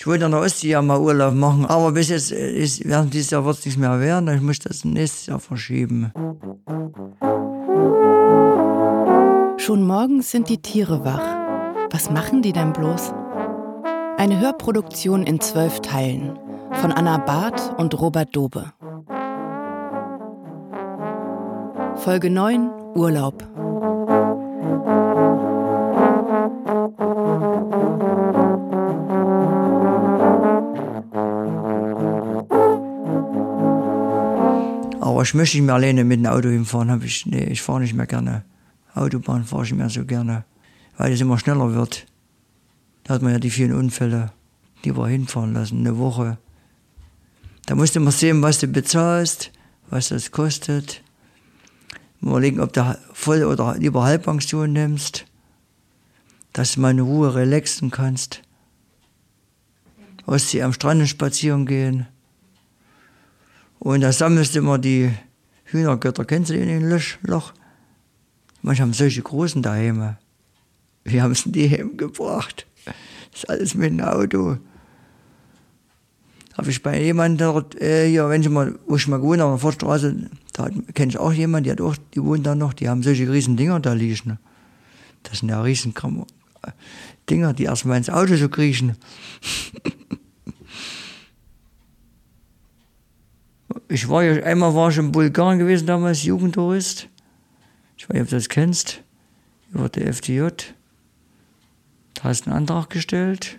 Ich wollte in der Ostsee ja mal Urlaub machen, aber bis jetzt ist, während dieses Jahr wird es nicht mehr werden. Ich muss das nächstes Jahr verschieben. Schon morgens sind die Tiere wach. Was machen die denn bloß? Eine Hörproduktion in zwölf Teilen von Anna Barth und Robert Dobe. Folge 9 Urlaub. Aber ich möchte nicht mehr alleine mit dem Auto hinfahren. Hab ich, nee, ich fahre nicht mehr gerne. Autobahn fahre ich nicht mehr so gerne, weil es immer schneller wird. Da hat man ja die vielen Unfälle, die wir hinfahren lassen, eine Woche. Da musst du mal sehen, was du bezahlst, was das kostet. Mal überlegen, ob du voll oder lieber Halbpension nimmst, dass du mal in Ruhe relaxen kannst. Ostsee am Strand spazieren gehen. Und da sammelst du immer die Hühnergötter. Kennst du die in den Löschloch? Manche haben solche großen daheim. Wir haben es in die heimgebracht. Das ist alles mit dem Auto. Habe ich bei jemandem dort, äh, hier, wenn ich mal, wo ich mal gewohnt habe, auf der Vorstraße, da kenne ich auch jemanden, die, hat auch, die wohnt da noch, die haben solche riesen Dinger da liegen. Das sind ja riesen Dinger, die erstmal ins Auto so kriechen. ich war ja, einmal war ich in Bulgarien gewesen, damals Jugendtourist. Ich weiß nicht, ob du das kennst. Über die FDJ. Da hast du einen Antrag gestellt.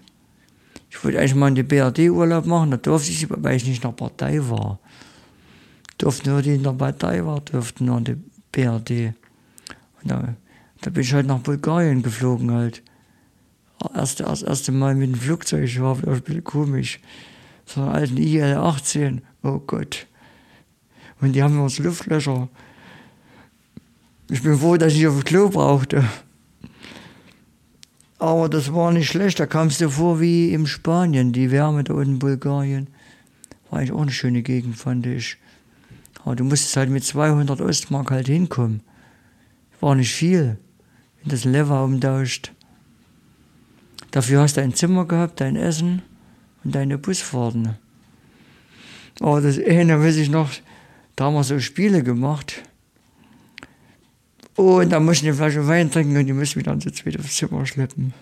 Ich wollte eigentlich mal in die BRD Urlaub machen, da durfte ich, weil ich nicht in der Partei war. Durften nur die in der Partei waren, durften nur in die BRD. Und da, da bin ich halt nach Bulgarien geflogen halt. Erst, das erste Mal mit dem Flugzeug, ich war ein bisschen komisch. So einen alten IL-18, oh Gott. Und die haben uns Luftlöcher. Ich bin froh, dass ich auf Klo brauchte. Aber das war nicht schlecht, da kamst du vor wie in Spanien, die Wärme da unten in Bulgarien. War eigentlich auch eine schöne Gegend, fand ich. Aber du musstest halt mit 200 Ostmark halt hinkommen. War nicht viel, wenn das Lever umtauscht. Dafür hast du ein Zimmer gehabt, dein Essen und deine Busfahrten. Aber das eine weiß ich noch, da haben wir so Spiele gemacht. Und da mussten die Flasche Wein trinken und die müssen wieder ins Zimmer schleppen.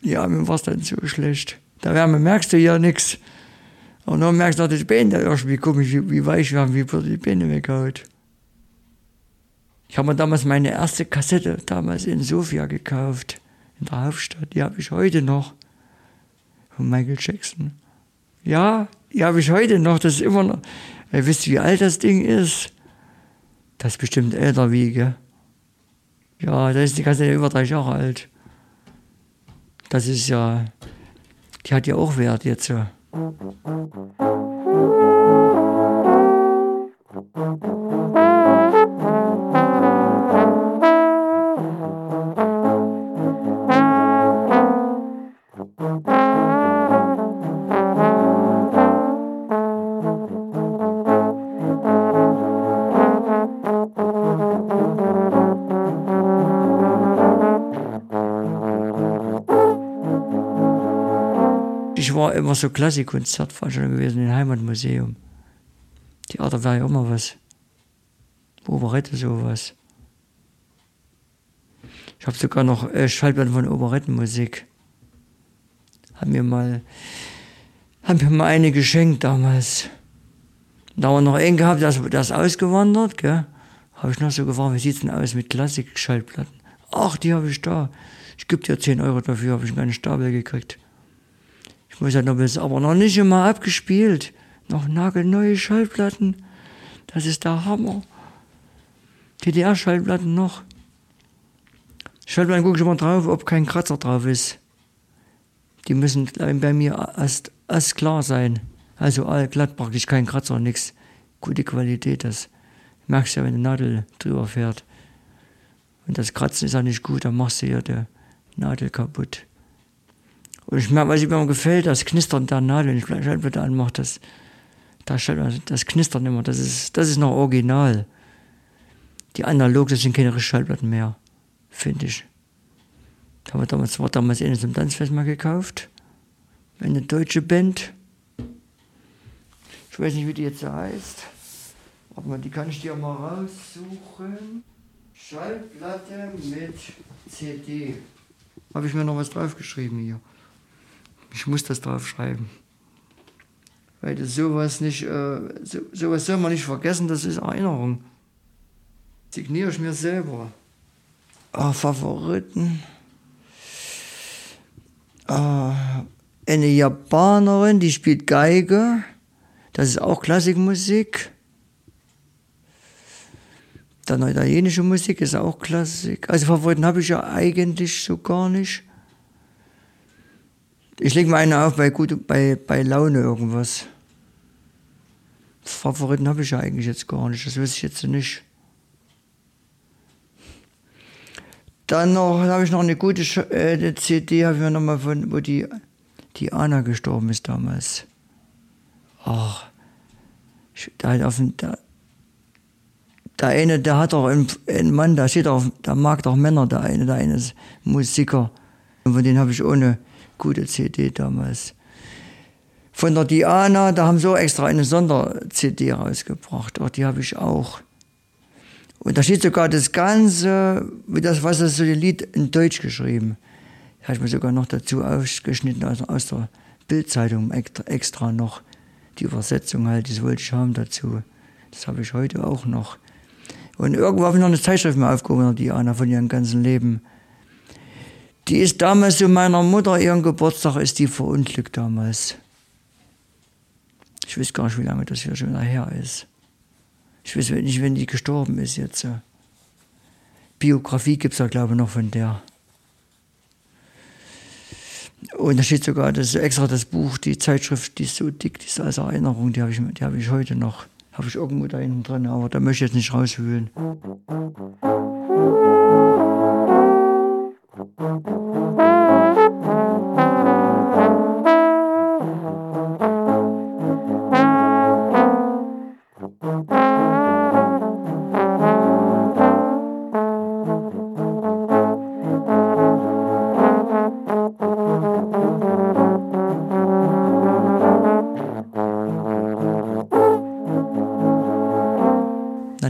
Ja, mir war es dann so schlecht. Da Wärme merkst du ja nichts. Und dann merkst du, dass die Beine irgendwie komisch, wie, wie weich werden, wie wurde die Beine weghaut. Ich habe mir damals meine erste Kassette damals in Sofia gekauft, in der Hauptstadt. Die habe ich heute noch. Von Michael Jackson. Ja, die habe ich heute noch. Das ist immer noch. Ihr wisst, wie alt das Ding ist. Das ist bestimmt älter wie, gell? Ja, das ist die ganze über drei Jahre alt. Das ist ja, die hat ja auch Wert jetzt. Ja. Immer so Klassikkonzertveranstaltung gewesen im Heimatmuseum. Theater wäre ja immer was. Operette sowas. Ich habe sogar noch äh, Schallplatten von Operettenmusik. Haben mir mal, haben mir mal eine geschenkt damals. Da haben wir noch einen gehabt, der ist ausgewandert, gell? Habe ich noch so gefragt, wie sieht's denn aus mit Klassik-Schallplatten? Ach, die habe ich da. Ich gebe dir 10 Euro dafür, habe ich einen Stapel gekriegt. Ich muss sagen, das aber noch nicht immer abgespielt. Noch nagelneue Schallplatten. Das ist der Hammer. DDR-Schallplatten noch. Schallplatten gucke ich immer drauf, ob kein Kratzer drauf ist. Die müssen bei mir erst, erst klar sein. Also all glatt, praktisch kein Kratzer, nichts. Gute Qualität, das merkst du ja, wenn eine Nadel drüber fährt. Und das Kratzen ist ja nicht gut, dann machst du ja die Nadel kaputt. Und ich merke, was mir gefällt, das Knistern der Nadel, wenn ich Schallplatte anmache, das, das, das Knistern immer, das ist, das ist noch original. Die analog, das sind keine Schallplatten mehr, finde ich. Da war damals, war damals eine zum Tanzfest mal gekauft. Eine deutsche Band. Ich weiß nicht, wie die jetzt heißt. Warte mal, die kann ich dir mal raussuchen. Schallplatte mit CD. Habe ich mir noch was draufgeschrieben hier. Ich muss das draufschreiben. Weil das sowas nicht, äh, so, sowas soll man nicht vergessen, das ist Erinnerung. Signiere ich mir selber. Oh, Favoriten. Oh, eine Japanerin, die spielt Geige. Das ist auch Klassikmusik. Dann italienische Musik ist auch Klassik. Also Favoriten habe ich ja eigentlich so gar nicht. Ich lege mir eine auf bei, gut, bei, bei Laune irgendwas. Favoriten habe ich ja eigentlich jetzt gar nicht. Das weiß ich jetzt nicht. Dann noch habe ich noch eine gute äh, CD, habe ich mir nochmal von, wo die, die Anna gestorben ist damals. Ach, da hat auf dem, da, der eine, der hat doch einen, einen Mann, der steht auf, der mag doch Männer, der eine, der eine ist Musiker. Und von denen habe ich ohne gute CD damals. Von der Diana, da haben sie auch extra eine Sonder-CD rausgebracht. Auch die habe ich auch. Und da steht sogar das Ganze, wie das, was das so ein Lied in Deutsch geschrieben. Das habe ich mir sogar noch dazu ausgeschnitten aus, aus der Bildzeitung extra, noch. Die Übersetzung halt, das wollte ich haben dazu. Das habe ich heute auch noch. Und irgendwo habe ich noch eine Zeitschrift mal aufgehoben, die Anna von ihrem ganzen Leben. Die ist damals zu meiner Mutter, ihren Geburtstag ist die verunglückt damals. Ich weiß gar nicht, wie lange das hier schon her ist. Ich weiß nicht, wenn die gestorben ist jetzt. Biografie gibt es da, glaube ich, noch von der. Und da steht sogar das extra das Buch, die Zeitschrift, die ist so dick, die ist als Erinnerung, die habe ich, hab ich heute noch. Habe ich irgendwo da hinten drin, aber da möchte ich jetzt nicht rauswühlen.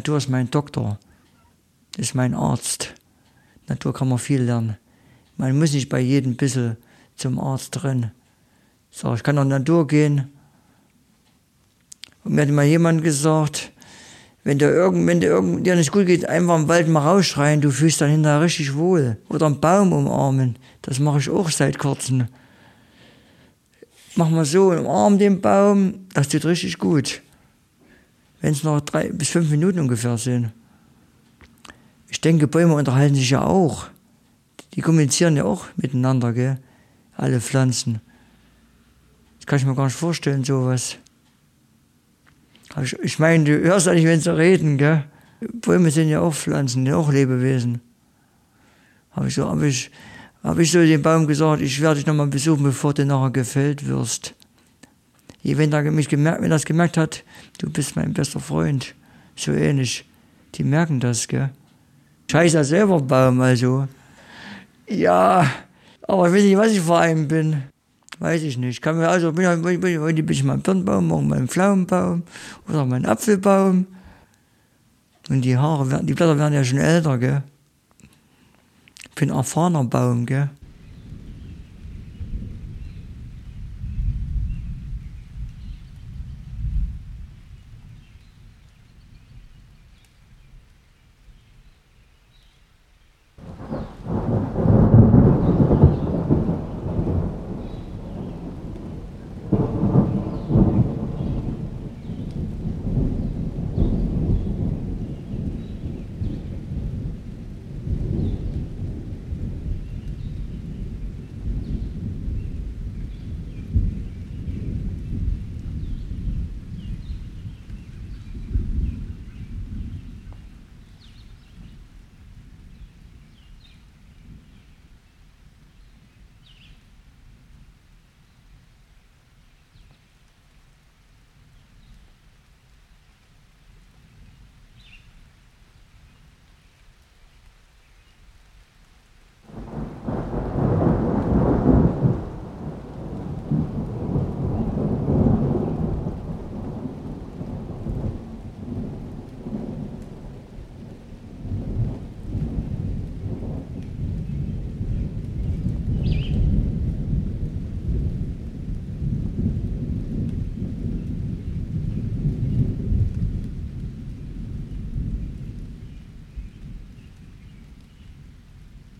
Natur ist mein Doktor, ist mein Arzt. Natur kann man viel lernen. Man muss nicht bei jedem bisschen zum Arzt rennen. So, ich kann die Natur gehen. Und mir hat mal jemand gesagt, wenn dir, irgend, wenn dir, irgend, dir nicht gut geht, einfach im Wald mal rausschreien, du fühlst dann hinterher richtig wohl. Oder einen Baum umarmen. Das mache ich auch seit kurzem. Mach mal so, umarm den Baum, das tut richtig gut wenn es noch drei bis fünf Minuten ungefähr sind. Ich denke, Bäume unterhalten sich ja auch. Die kommunizieren ja auch miteinander, gell? Alle Pflanzen. Das kann ich mir gar nicht vorstellen, sowas. Ich, ich meine, du hörst ja nicht, wenn sie reden, gell? Bäume sind ja auch Pflanzen, ja auch Lebewesen. Habe ich, so, hab ich, hab ich so dem Baum gesagt, ich werde dich nochmal besuchen, bevor du nachher gefällt wirst wenn er mich gemerkt, wenn er das gemerkt hat, du bist mein bester Freund, so ähnlich, die merken das, gell. Scheiße selber Baum, also. Ja, aber ich weiß nicht, was ich vor einem bin. Weiß ich nicht. Kann mir also, bin, bin, bin, heute bin ich mein Birnbaum, morgen mein Pflaumenbaum oder mein Apfelbaum. Und die Haare werden, die Blätter werden ja schon älter, gell. Ich bin ein erfahrener Baum, gell.